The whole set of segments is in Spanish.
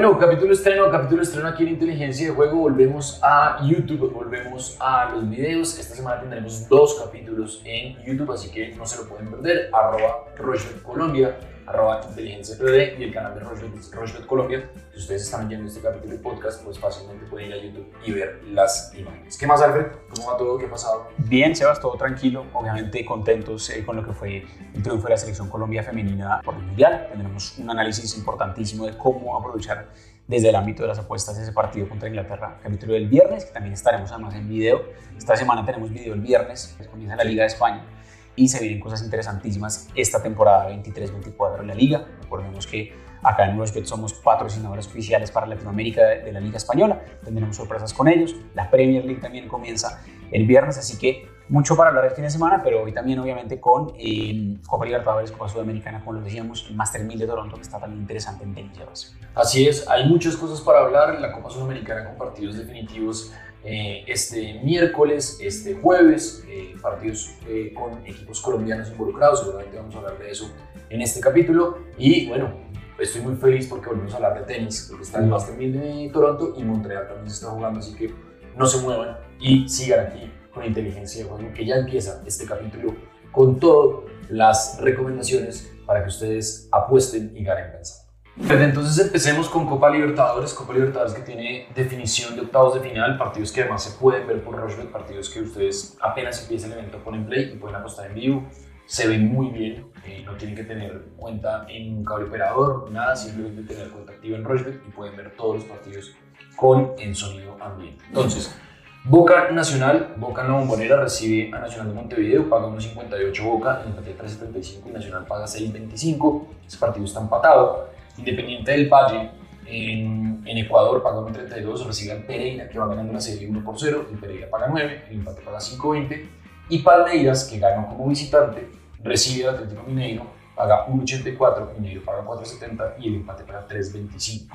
Bueno, capítulo estreno, capítulo estreno aquí en Inteligencia de Juego. Volvemos a YouTube, volvemos a los videos. Esta semana tendremos dos capítulos en YouTube, así que no se lo pueden perder. Arroba Colombia arroba inteligencia PD y el canal de Rochebet Colombia. Si ustedes están viendo este capítulo de podcast, pues fácilmente pueden ir a YouTube y ver las imágenes. ¿Qué más, Alfred? ¿Cómo va todo? ¿Qué ha pasado? Bien, Sebas, todo tranquilo. Obviamente contentos eh, con lo que fue el triunfo de la selección Colombia femenina por el Mundial. Tendremos un análisis importantísimo de cómo aprovechar desde el ámbito de las apuestas ese partido contra Inglaterra, capítulo del viernes, que también estaremos además en video. Esta semana tenemos video el viernes, comienza la Liga de España y se vienen cosas interesantísimas esta temporada 23-24 de la liga. Recordemos que acá en Rushbet somos patrocinadores oficiales para Latinoamérica de, la Liga Española, tendremos sorpresas con ellos. La Premier League también comienza el viernes, así que mucho para hablar el fin de semana, pero hoy también obviamente con eh, Copa Libertadores, Copa Sudamericana, como lo decíamos, el Master 1000 de Toronto, que está también interesante en tenis. Así es, hay muchas cosas para hablar, la Copa Sudamericana con partidos definitivos eh, este miércoles, este jueves, eh, partidos eh, con equipos colombianos involucrados, seguramente vamos a hablar de eso en este capítulo. Y bueno, estoy muy feliz porque volvemos a hablar de tenis, porque está el Master 1000 de Toronto y Montreal también se está jugando, así que no se muevan y sigan aquí con Inteligencia de que ya empieza este capítulo con todas las recomendaciones para que ustedes apuesten y ganen pensando. Entonces empecemos con Copa Libertadores, Copa Libertadores que tiene definición de octavos de final, partidos que además se pueden ver por Rochebet, partidos que ustedes apenas empieza el evento ponen play y pueden apostar en vivo, se ven muy bien, eh, no tienen que tener cuenta en un cable operador, nada, simplemente tener cuenta activa en Rochebet y pueden ver todos los partidos con en sonido ambiente. Entonces, Boca Nacional, Boca en la bombonera recibe a Nacional de Montevideo, paga 1.58 Boca, empate 3.75 y Nacional paga 6.25, ese partido está empatado. Independiente del Valle en, Ecuador paga 1.32, recibe al Pereira que va ganando la serie 1 por 0, el Pereira paga 9, el empate paga 5.20 y Palmeiras que gana como visitante recibe al Atlético Mineiro, paga 1.84, Mineiro paga 4.70 y el empate paga 3.25.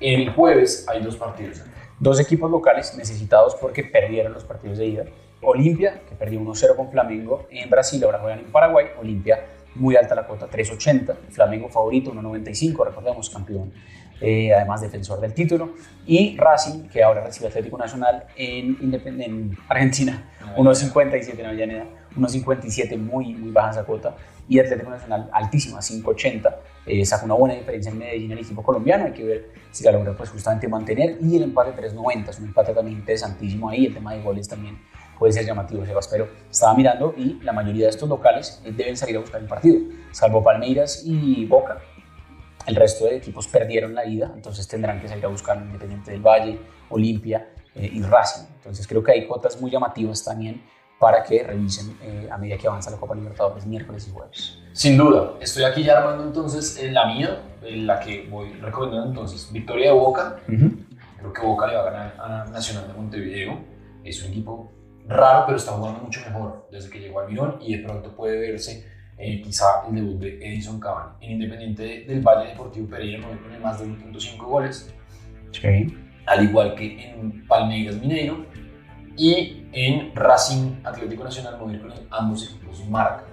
El jueves hay dos partidos. Dos equipos locales necesitados porque perdieron los partidos de ida. Olimpia, que perdió 1-0 con Flamengo en Brasil, ahora juegan en Paraguay. Olimpia muy alta la cuota, 3.80. Flamengo favorito, 1.95, recordemos, campeón, eh, además defensor del título. Y Racing, que ahora recibe Atlético Nacional en, en Argentina, 1.57 en Avellaneda, 1.57, muy, muy baja esa cuota. Y Atlético Nacional altísima, 5.80. Eh, saca una buena diferencia en Medellín el equipo colombiano. Hay que ver si la logra pues, justamente mantener. Y el empate 3.90, es un empate también interesantísimo ahí. El tema de goles también puede ser llamativo, Sebas, pero estaba mirando y la mayoría de estos locales eh, deben salir a buscar el partido, salvo Palmeiras y Boca. El resto de equipos perdieron la ida, entonces tendrán que salir a buscar Independiente del Valle, Olimpia eh, y Racing. Entonces creo que hay cuotas muy llamativas también para que revisen eh, a medida que avanza la Copa Libertadores miércoles y jueves. Sin duda, estoy aquí ya armando entonces en la mía, en la que voy recomendando entonces victoria de Boca. Creo que Boca le va a ganar a Nacional de Montevideo. Es un equipo raro, pero está jugando mucho mejor desde que llegó al Mirón y de pronto puede verse eh, quizá el debut de Edison Cavani. En Independiente del Valle Deportivo Pereira no pone más de 1.5 goles, al igual que en Palmeiras Mineiro y en Racing Atlético Nacional mover con ambos equipos marca.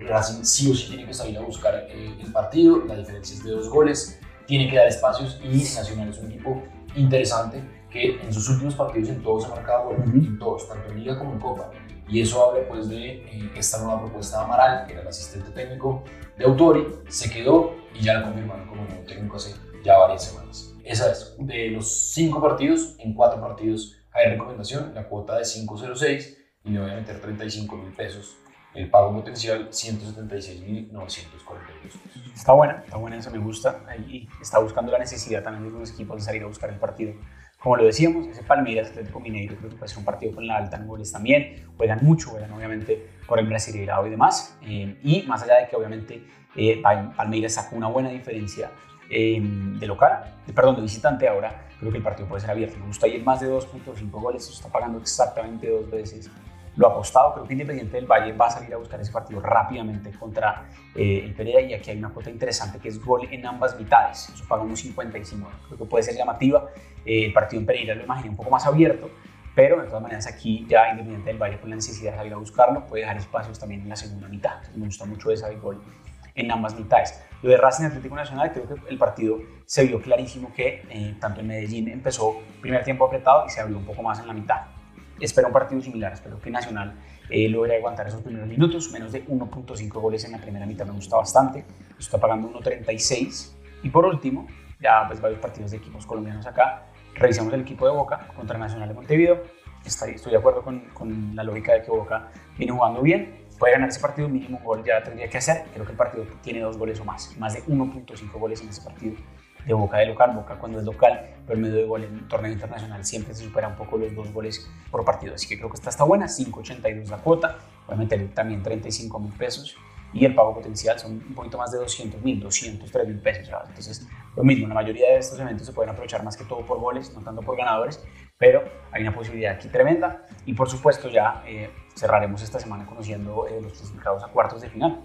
Racing sí o sí tiene que salir a buscar eh, el partido, la diferencia es de dos goles, tiene que dar espacios y Nacional es un equipo interesante que en sus últimos partidos en todos ha marcado gol, en todos, tanto en Liga como en Copa. Y eso habla pues de eh, esta nueva propuesta de Amaral, que era el asistente técnico de Autori, se quedó y ya lo confirmaron como nuevo técnico hace ya varias semanas. Esa es, de los cinco partidos, en cuatro partidos hay recomendación, la cuota de 5.06 y le voy a meter 35 mil pesos el pago potencial 176.942 pesos. Está buena, está buena, eso me gusta. Ahí está buscando la necesidad también de los equipos de salir a buscar el partido como lo decíamos, ese Palmeiras Atlético Mineiro creo que puede ser un partido con la alta en goles también. Juegan mucho, juegan obviamente por el Brasileirao y demás. Eh, y más allá de que obviamente eh, Palmeiras sacó una buena diferencia eh, de local, perdón, de visitante ahora, creo que el partido puede ser abierto. Me gusta ir más de 2.5 goles, eso está pagando exactamente dos veces lo apostado. Creo que Independiente del Valle va a salir a buscar ese partido rápidamente contra eh, el Pereira y aquí hay una cuota interesante que es gol en ambas mitades. Eso paga un 55. Creo que puede ser llamativa. Eh, el partido en Pereira lo imaginé un poco más abierto, pero de todas maneras aquí ya Independiente del Valle con la necesidad de salir a buscarlo puede dejar espacios también en la segunda mitad. Me gusta mucho esa de gol en ambas mitades. Lo de Racing Atlético Nacional, creo que el partido se vio clarísimo que eh, tanto en Medellín empezó primer tiempo apretado y se abrió un poco más en la mitad. Espero un partido similar, espero que Nacional eh, logre aguantar esos primeros minutos, menos de 1.5 goles en la primera mitad me gusta bastante, está pagando 1.36 y por último, ya pues varios partidos de equipos colombianos acá, revisamos el equipo de Boca contra Nacional de Montevideo, estoy, estoy de acuerdo con, con la lógica de que Boca viene jugando bien, puede ganar ese partido, mínimo gol ya tendría que hacer. Creo que el partido tiene dos goles o más, más de 1.5 goles en ese partido de Boca de local. Boca cuando es local, pero el medio de gol en torneo internacional siempre se supera un poco los dos goles por partido. Así que creo que esta está buena, 5.82 la cuota, meterle también 35 mil pesos y el pago potencial son un poquito más de 200 mil, 203 mil pesos. Entonces, lo mismo, la mayoría de estos eventos se pueden aprovechar más que todo por goles, no tanto por ganadores, pero hay una posibilidad aquí tremenda y por supuesto ya eh, cerraremos esta semana conociendo eh, los clasificados a cuartos de final.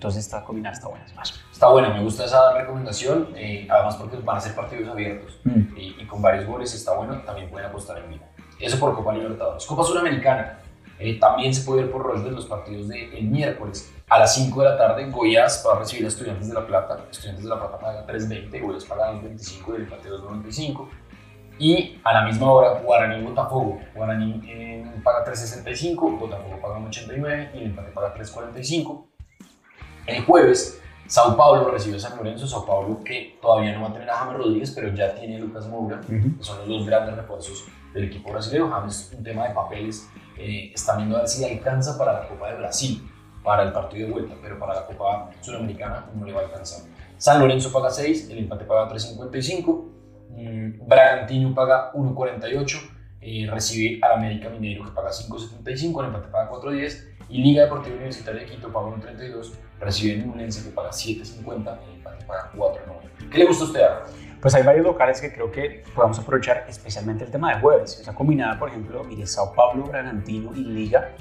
Entonces esta combinada está buena. Está buena, me gusta esa recomendación, eh, además porque van a ser partidos abiertos mm. y, con varios goles está bueno, también pueden apostar en vivo. Eso por Copa Libertadores. Copa Sudamericana, eh, también se puede ver por de los partidos del de miércoles a las 5 de la tarde. Goiás va a recibir a Estudiantes de La Plata. Estudiantes de La Plata paga 3.20, Goiás paga 2.25 y el empate 2.95. Y a la misma hora, Guaraní Botafogo. Guaraní eh, paga 3.65, Botafogo paga 1.89 y el empate paga 3.45. El jueves, Sao Paulo recibe a San Lorenzo. Sao Paulo que todavía no va a tener a James Rodríguez, pero ya tiene a Lucas Moura, que son los dos grandes refuerzos del equipo brasileño. James, un tema de papeles, eh, está viendo a ver si alcanza para la Copa de Brasil, para el partido de vuelta, pero para la Copa Sudamericana no le va a alcanzar. San Lorenzo paga 6, el empate paga 3.55. Mm, Bragantino paga 1.48, eh, recibe al América Mineiro que paga 5.75, el empate paga 4.10 y Liga Deportiva Universitaria de Quito paga 1.32, recibe Nublense que paga 7.50, el empate paga 4.90. ¿Qué le gusta a usted? Pues hay varios locales que creo que podemos aprovechar, especialmente el tema de jueves. Esa combinada, por ejemplo, mire, Sao Paulo, Bragantino y Liga,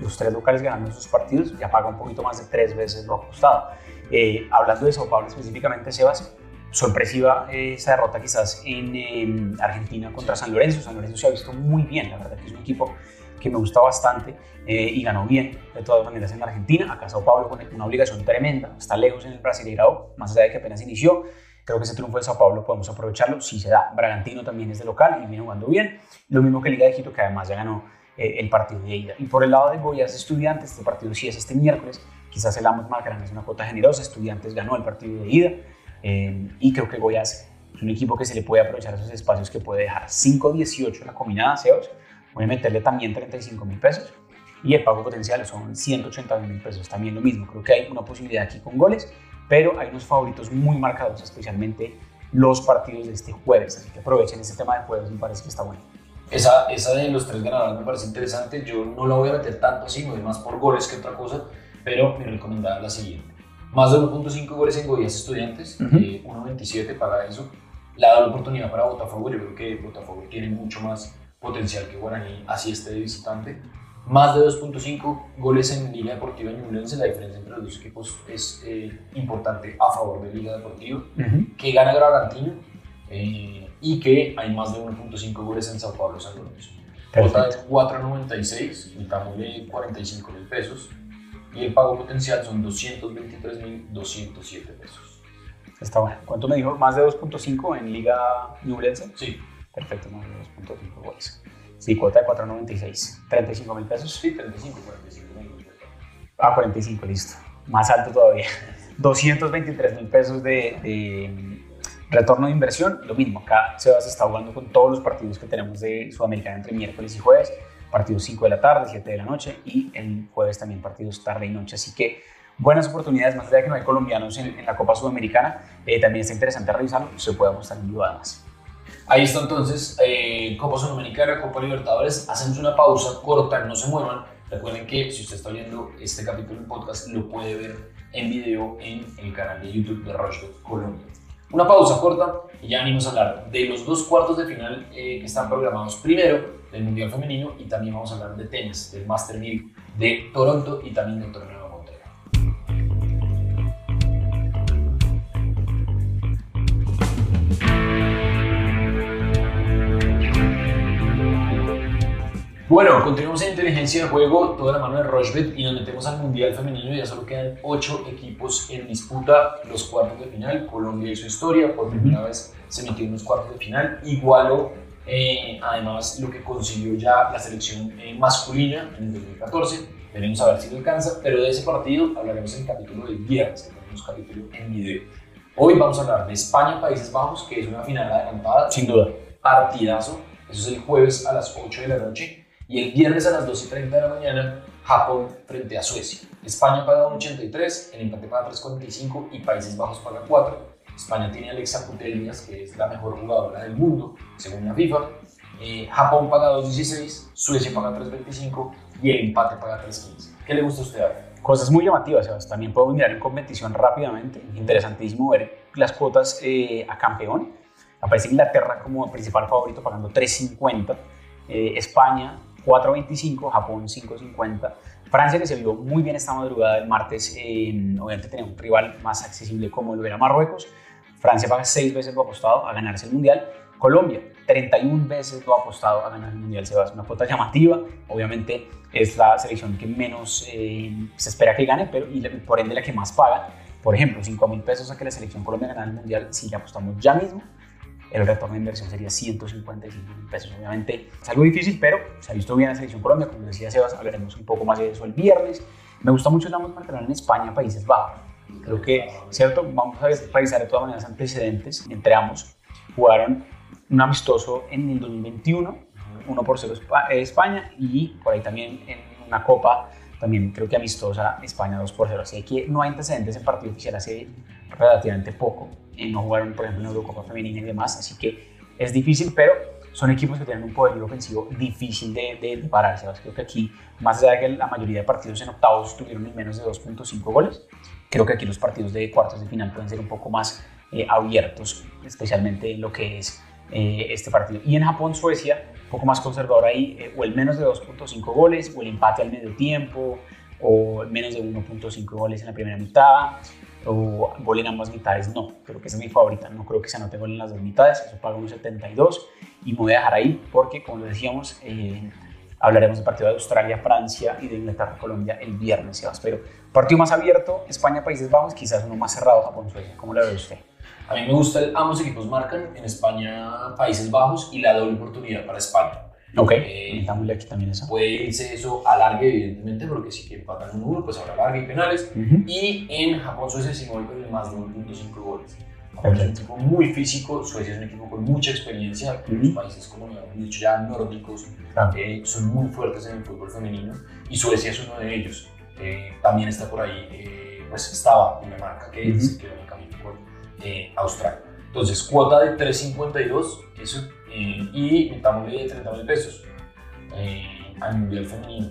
los tres locales ganando sus partidos, ya paga un poquito más de tres veces lo apostado. Eh, hablando de Sao Paulo específicamente, Sebas, sorpresiva esa derrota quizás en Argentina contra San Lorenzo. San Lorenzo se ha visto muy bien, la verdad que es un equipo que me gusta bastante eh, y ganó bien de todas maneras en Argentina. Acá Sao Paulo con una obligación tremenda, está lejos en el Brasileirao, más allá de que apenas inició. Creo que ese triunfo de Sao Paulo podemos aprovecharlo si se da. Bragantino también es de local y viene jugando bien. Lo mismo que Liga de Quito, que además ya ganó eh, el partido de ida. Y por el lado de Goiás Estudiantes, este partido sí es este miércoles, quizás el más grande es una cuota generosa. Estudiantes ganó el partido de ida eh, y creo que Goiás es un equipo que se le puede aprovechar esos espacios que puede dejar 5-18 la combinada SEOs. Voy a meterle también 35 mil pesos y el pago potencial son 180 mil pesos. También lo mismo, creo que hay una posibilidad aquí con goles, pero hay unos favoritos muy marcados, especialmente los partidos de este jueves. Así que aprovechen este tema de jueves, me parece que está bueno. Esa, esa de los tres ganadores me parece interesante. Yo no la voy a meter tanto así, no más por goles que otra cosa, pero mi recomendada es la siguiente. Más de 1.5 goles en Goiás Estudiantes, 1.27 eh, para eso. La da la oportunidad para Botafogo, yo creo que Botafogo tiene mucho más potencial que Guaraní, así esté de visitante. Más de 2.5 goles en Liga Deportiva Ñublense, la diferencia entre los dos equipos es eh, importante a favor de Liga Deportiva, que gana Bragantino eh, y que hay más de 1.5 goles en Sao Paulo San Lorenzo. Cuota de 4.96, metámosle 45 mil pesos y el pago potencial son 223.207 pesos. Está bueno. ¿Cuánto me dijo? ¿Más de 2.5 en Liga Ñublense? Sí. Perfecto, más de 2.5 goles. Sí, cuota de 4.96. ¿35 mil pesos? Sí, 35, 45 mil. Ah, 45, listo. Más alto todavía. 223 mil pesos de, de, retorno de inversión. Lo mismo, acá Sebas está jugando con todos los partidos que tenemos de Sudamericana entre miércoles y jueves partidos 5 de la tarde, 7 de la noche y el jueves también partidos tarde y noche. Así que buenas oportunidades, más allá de que no hay colombianos en, la Copa Sudamericana, eh, también está interesante revisarlo, se puede apostar en vivo además. Ahí está entonces, eh, Copa Sudamericana, Copa Libertadores, hacemos una pausa corta, no se muevan. Recuerden que si usted está viendo este capítulo en podcast, lo puede ver en video en el canal de YouTube de Rochefort Colombia. Una pausa corta y ya venimos a hablar de los dos cuartos de final eh, que están programados. Primero, del Mundial Femenino y también vamos a hablar de tenis, del Master 1000 de Toronto y también del torneo Bueno, continuamos en inteligencia de juego, toda la mano de Rochbet y nos metemos al Mundial Femenino. Ya solo quedan ocho equipos en disputa los cuartos de final. Colombia hizo historia, por primera vez se metió en los cuartos de final. Igualó eh, además lo que consiguió ya la selección eh, masculina en el 2014. Veremos a ver si lo alcanza, pero de ese partido hablaremos en el capítulo del viernes, que tenemos capítulo en video. Hoy vamos a hablar de España-Países Bajos, que es una final adelantada. Sin duda. Partidazo. Eso es el jueves a las 8 de la noche y el viernes a las 2 y 30 de la mañana, Japón frente a Suecia. España paga 1,83, el empate paga 3,45 y Países Bajos paga 4. España tiene a Alexa Putellas, que es la mejor jugadora del mundo, según la FIFA. Eh, Japón paga 2,16, Suecia paga 3,25 y el empate paga 3,15. ¿Qué le gusta a usted? Cosas muy llamativas. También podemos mirar en competición rápidamente. Interesantísimo ver las cuotas eh, a campeón. Aparece Inglaterra como principal favorito pagando 3.50. Eh, España 4.25, Japón 5.50. Francia que se vio muy bien esta madrugada del martes, obviamente tenía un rival más accesible como lo era Marruecos. Francia paga 6 veces lo apostado a ganarse el Mundial. Colombia, 31 veces lo apostado a ganar el Mundial. Se va a una cuota llamativa. Obviamente es la selección que menos eh, se espera que gane, pero por ende la que más paga. Por ejemplo, 5 mil pesos a que la selección Colombia gane el Mundial si le apostamos ya mismo el retorno de inversión sería 155 mil pesos. Obviamente es algo difícil, pero se ha visto bien la selección Colombia. Como decía Sebas, hablaremos un poco más de eso el viernes. Me gusta mucho el ambos en España, Países Bajos. Creo que, ¿cierto? Vamos a revisar de todas maneras antecedentes entre ambos. Jugaron un amistoso en el 2021, 1 por 0 España y por ahí también en una copa también creo que amistosa España 2 por 0. Así que no hay antecedentes en partido oficial hace relativamente poco. Y no jugaron, por ejemplo, en Eurocopa Femenina y demás. Así que es difícil, pero son equipos que tienen un poder ofensivo difícil de, de, pararse. Creo que aquí, más allá de que la mayoría de partidos en octavos tuvieron menos de 2.5 goles, creo que aquí los partidos de cuartos de final pueden ser un poco más eh, abiertos, especialmente en lo que es eh, este partido. Y en Japón-Suecia, un poco más conservador ahí, eh, o el menos de 2.5 goles, o el empate al medio tiempo, o menos de 1.5 goles en la primera mitad, o gol en ambas mitades, no. Creo que esa es mi favorita. No creo que se anote gol en las dos mitades. Eso paga 1.72 y me voy a dejar ahí porque, como lo decíamos, eh, hablaremos del partido de Australia, Francia y de Inglaterra, Colombia el viernes, Sebas. Pero partido más abierto, España, Países Bajos, quizás uno más cerrado, Japón, Suecia. ¿Cómo lo ve usted? A mí me gusta, el, ambos equipos marcan en España, Países Bajos y la doble oportunidad para España. Ok, eh, aquí también eso. Puede irse eso a largue, evidentemente, porque si que empatan un 1, pues habrá largue y penales. Y en Japón, Suecia voy con más de 1.5 goles. Japón es un equipo muy físico, Suecia es un equipo con mucha experiencia. Los países, como hemos dicho ya, nórdicos, eh, son muy fuertes en el fútbol femenino. Y Suecia es uno de ellos. Eh, también está por ahí, eh, pues estaba una marca que se quedó en el camino con Australia. Entonces, cuota de 3.52, eso eh, y metámosle de 30 mil pesos eh, al mundial femenino.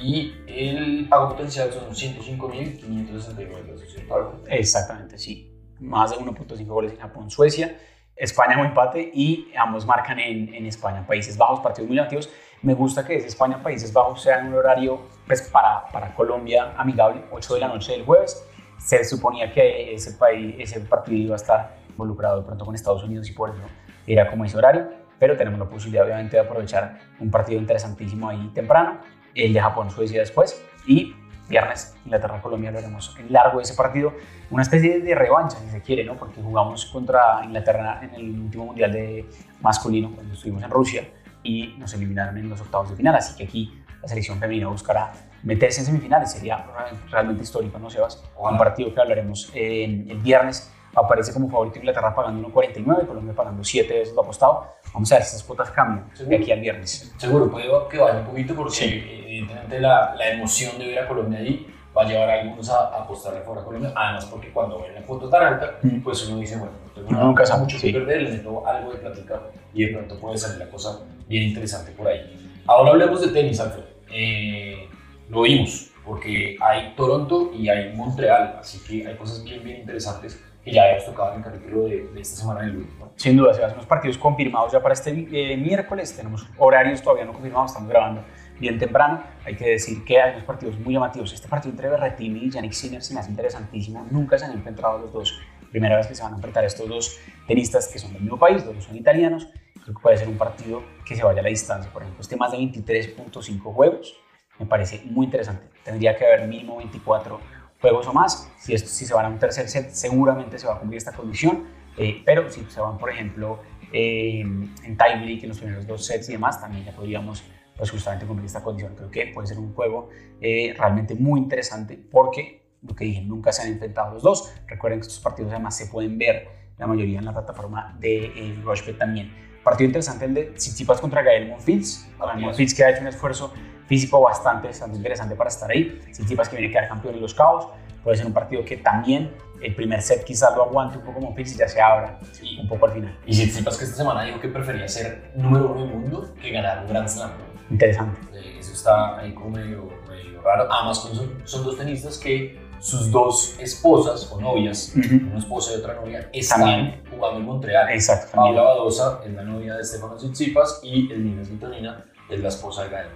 Y el pago potencial son 105.569 pesos, ¿cierto? Exactamente, sí. Más de 1.5 goles en Japón, Suecia. España un empate y ambos marcan en, en, España, Países Bajos, partidos muy llamativos. Me gusta que desde España, Países Bajos sea un horario pues, para, para Colombia amigable, 8 de la noche del jueves. Se suponía que ese, país, ese partido iba a estar involucrado de pronto con Estados Unidos y por eso era como ese horario, pero tenemos la posibilidad obviamente de aprovechar un partido interesantísimo ahí temprano, el de Japón-Suecia después y viernes Inglaterra-Colombia lo haremos en largo de ese partido, una especie de revancha si se quiere, ¿no? porque jugamos contra Inglaterra en el último mundial de masculino cuando estuvimos en Rusia y nos eliminaron en los octavos de final, así que aquí la selección femenina buscará meterse en semifinales, sería realmente histórico, ¿no, Sebas? Un partido que hablaremos el viernes aparece como favorito Inglaterra pagando 1.49, Colombia pagando 7 veces lo apostado. Vamos a ver si esas cuotas cambian de aquí al viernes. Seguro, puede que vaya un poquito porque evidentemente la, la, emoción de ver a Colombia ahí va a llevar a algunos a, a apostarle a Colombia, además porque cuando ven la cuota tan alta, mm. pues uno dice, bueno, no, nunca sabe mucho que perder, le meto algo de plática y de pronto puede salir la cosa bien interesante por ahí. Ahora hablemos de tenis, Alfred. Eh, lo vimos, porque hay Toronto y hay Montreal, así que hay cosas bien, bien interesantes que ya hemos tocado en el capítulo de, esta semana del lunes. Sin duda, se hacen los partidos confirmados ya para este eh, miércoles. Tenemos horarios todavía no confirmados, estamos grabando bien temprano. Hay que decir que hay unos partidos muy llamativos. Este partido entre Berrettini y Yannick Sinner se me hace interesantísimo. Nunca se han enfrentado los dos. Primera vez que se van a enfrentar estos dos tenistas que son del mismo país, los dos son italianos. creo que puede ser un partido que se vaya a la distancia. Por ejemplo, este más de 23.5 juegos me parece muy interesante. Tendría que haber mínimo 24 juegos o más. Si, esto, si se van a un tercer set, seguramente se va a cumplir esta condición. Eh, pero si se van, por ejemplo, eh, en tiebreak en los primeros dos sets y demás, también ya podríamos pues justamente cumplir esta condición. Creo que puede ser un juego eh, realmente muy interesante porque, lo que dije, nunca se han enfrentado los dos. Recuerden que estos partidos además se pueden ver la mayoría en la plataforma de eh, Rushbet también. Partido interesante el de Tsitsipas contra Gael Monfils. Monfils que ha hecho un esfuerzo físico bastante, bastante interesante para estar ahí. Tsitsipas que viene a quedar campeón en los cabos. Puede ser un partido que también el primer set quizás lo aguante un poco Monfils y ya se abra un poco al final. Y Tsitsipas que esta semana dijo que prefería ser número uno del mundo que ganar un Grand Slam. Interesante. Eh, eso está ahí como medio, medio raro. Además, son, son dos tenistas que sus dos esposas o novias, una esposa y otra novia, están también. jugando en Montreal. Exacto. Paula Badosa es la novia de Stefano Tsitsipas y el Nina Vitonina es la esposa de Gael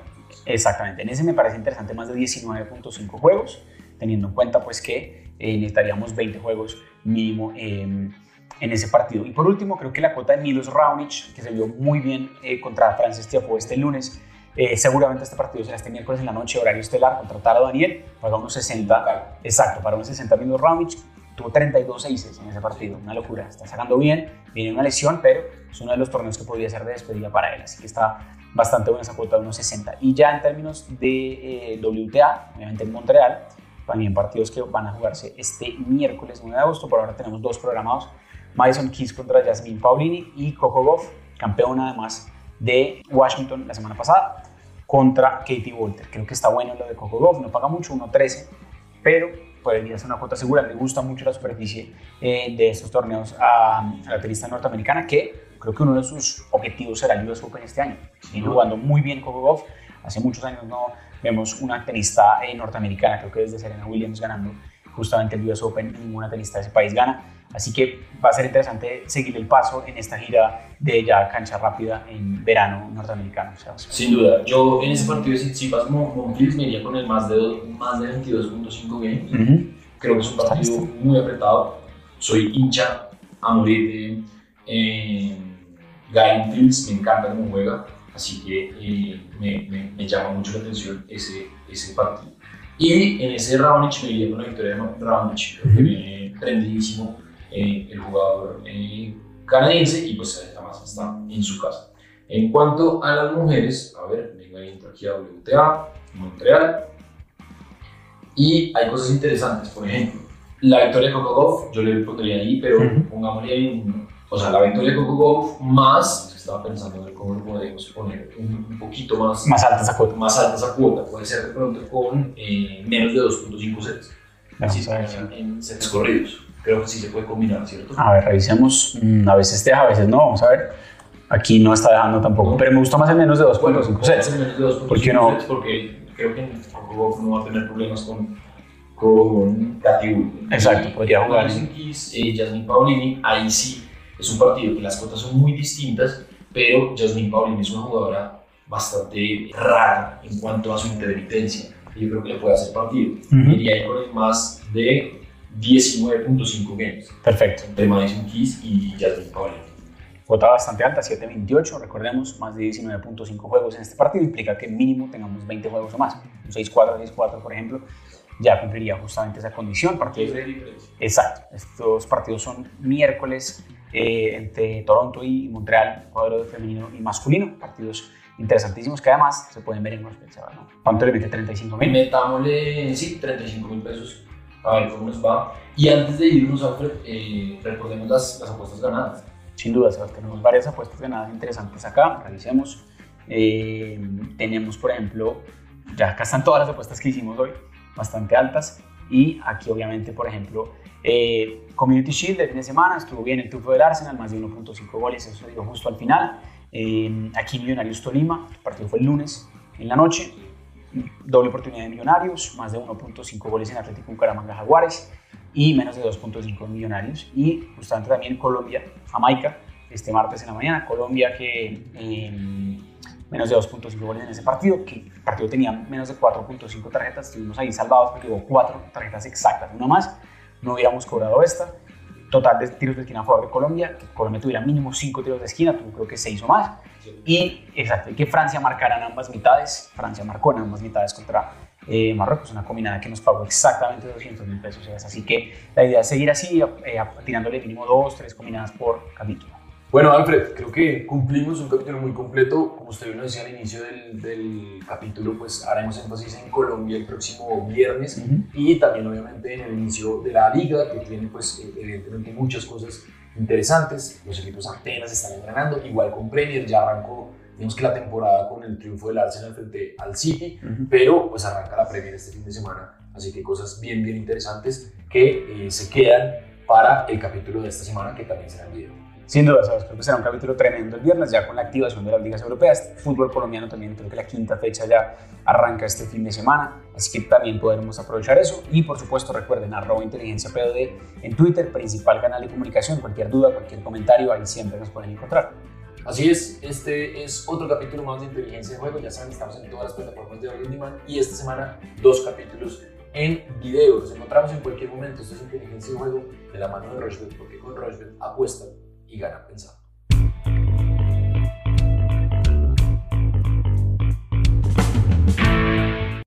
Exactamente. En ese me parece interesante más de 19.5 juegos, teniendo en cuenta pues que eh, necesitaríamos 20 juegos mínimo en ese partido. Y por último, creo que la cuota de Milos Raonic, que se vio muy bien eh, contra Francis Tiafoe este lunes, eh, seguramente este partido será este miércoles en la noche, horario estelar, contra Taro Daniel, paga unos 60, exacto, para unos 60 minutos Raonic, tuvo 32 aces en ese partido, una locura, está sacando bien, viene una lesión, pero es uno de los torneos que podría ser de despedida para él, así que está bastante buena esa cuota de unos 60. Y ya en términos de eh, WTA, obviamente en Montreal, también partidos que van a jugarse este miércoles 9 de agosto, por ahora tenemos dos programados, Madison Keys contra Jasmine Paulini y Coco Goff, campeona además de Washington la semana pasada contra Katie Walter. Creo que está bueno lo de Coco Golf, no paga mucho, 1.13, pero podría ser una cuota segura. Le gusta mucho la superficie eh, de estos torneos a, la tenista norteamericana, que creo que uno de sus objetivos será el US Open este año. Viene jugando muy bien Coco Golf. Hace muchos años no vemos una tenista eh, norteamericana, creo que desde Serena Williams ganando justamente el US Open, ninguna tenista de ese país gana. Así que va a ser interesante seguir el paso en esta gira de ya cancha rápida en verano norteamericano. Sin duda, yo en ese partido de Tsitsipas Monfils me iría con el más de, más de 22.5 games. Creo que es un partido muy apretado. Soy hincha a morir de eh, Guy Monfils, me encanta cómo juega, así que eh, me, me, llama mucho la atención ese, ese partido. Y en ese Raonic me con la victoria de Raonic, que viene prendidísimo eh, el jugador eh, canadiense y pues además está en su casa. En cuanto a las mujeres, a ver, venga, entro aquí a WTA, Montreal, y hay cosas interesantes, por ejemplo, la victoria de Coco Golf, yo le pondría ahí, pero pongámosle ahí, o sea, la victoria de Coco Golf más, estaba pensando en cómo podemos poner un, poquito más, más alta esa cuota. Más alta esa cuota, puede ser de pronto con eh, menos de 2.5 sets, así en sets corridos creo que sí se puede combinar, ¿cierto? A ver, revisemos. Mm, a veces deja, a veces no. Vamos a ver. Aquí no está dejando tampoco. Pero me gusta más el menos de 2.5 bueno, sets. menos de 2.5 porque no? sets porque creo que no va a tener problemas con, con Katy Exacto, podría jugar. Eh, Jasmine Paulini, ahí sí es un partido que las cuotas son muy distintas, pero Jasmine Paulini es una jugadora bastante rara en cuanto a su intermitencia. Yo creo que le puede hacer partido. Uh Iría ahí con el más de 19.5 games. Perfecto. Entre Madison Keys y Jasmine Paulin. Cuota bastante alta, 7.28. Recordemos, más de 19.5 juegos en este partido implica que mínimo tengamos 20 juegos o más. Un 6-4, 6-4, por ejemplo, ya cumpliría justamente esa condición. Partidos, exacto. Estos partidos son miércoles eh, entre Toronto y Montreal, cuadro de femenino y masculino. Partidos interesantísimos que además se pueden ver en los ¿no? ¿Cuánto le mete? 35 mil. Metámosle, sí, 35 mil pesos a ver cómo nos va. Y antes de irnos, Alfred, eh, recordemos las, las, apuestas ganadas. Sin duda, Sebastián, tenemos varias apuestas ganadas interesantes acá, revisemos. Eh, tenemos, por ejemplo, ya acá están todas las apuestas que hicimos hoy, bastante altas. Y aquí, obviamente, por ejemplo, eh, Community Shield de fin de semana, estuvo bien el triunfo del Arsenal, más de 1.5 goles, eso dio justo al final. aquí Millonarios Tolima, el partido fue el lunes en la noche doble oportunidad de Millonarios, más de 1.5 goles en Atlético Bucaramanga Jaguares y menos de 2.5 Millonarios. Y justamente también Colombia, Jamaica, este martes en la mañana. Colombia que em, menos de 2.5 goles en ese partido, que el partido tenía menos de 4.5 tarjetas, estuvimos ahí salvados porque hubo 4 tarjetas exactas, una más, no hubiéramos cobrado esta. total de tiros de esquina a favor de Colombia, que Colombia tuviera mínimo 5 tiros de esquina, tuvo creo que 6 o más. Y exacto, y que Francia marcara en ambas mitades. Francia marcó en ambas mitades contra eh, Marruecos, una combinada que nos pagó exactamente 200 mil pesos. Así que la idea es seguir así, eh, tirándole mínimo 2, 3 combinadas por capítulo. Bueno, Alfred, creo que cumplimos un capítulo muy completo. Como usted lo decía al inicio del, del, capítulo, pues haremos énfasis en Colombia el próximo viernes y también obviamente en el inicio de la liga, que tiene pues evidentemente muchas cosas interesantes. Los equipos apenas están entrenando, igual con Premier, ya arrancó, digamos que la temporada con el triunfo del Arsenal frente al City, pero pues arranca la Premier este fin de semana, así que cosas bien, bien interesantes que eh, se quedan para el capítulo de esta semana, que también será el video. Sin duda, ¿sabes? creo que será un capítulo tremendo el viernes, ya con la activación de las ligas europeas. Fútbol colombiano también, creo que la quinta fecha ya arranca este fin de semana, así que también podremos aprovechar eso. Y por supuesto, recuerden, arroba inteligencia POD en Twitter, principal canal de comunicación. Cualquier duda, cualquier comentario, ahí siempre nos pueden encontrar. Así es, este es otro capítulo más de Inteligencia de Juego. Ya saben, estamos en todas las plataformas de audio y esta semana dos capítulos en video. Nos encontramos en cualquier momento. Esto es Inteligencia de Juego de la mano de Rochefort, porque con Rochefort apuestan y gana pensando.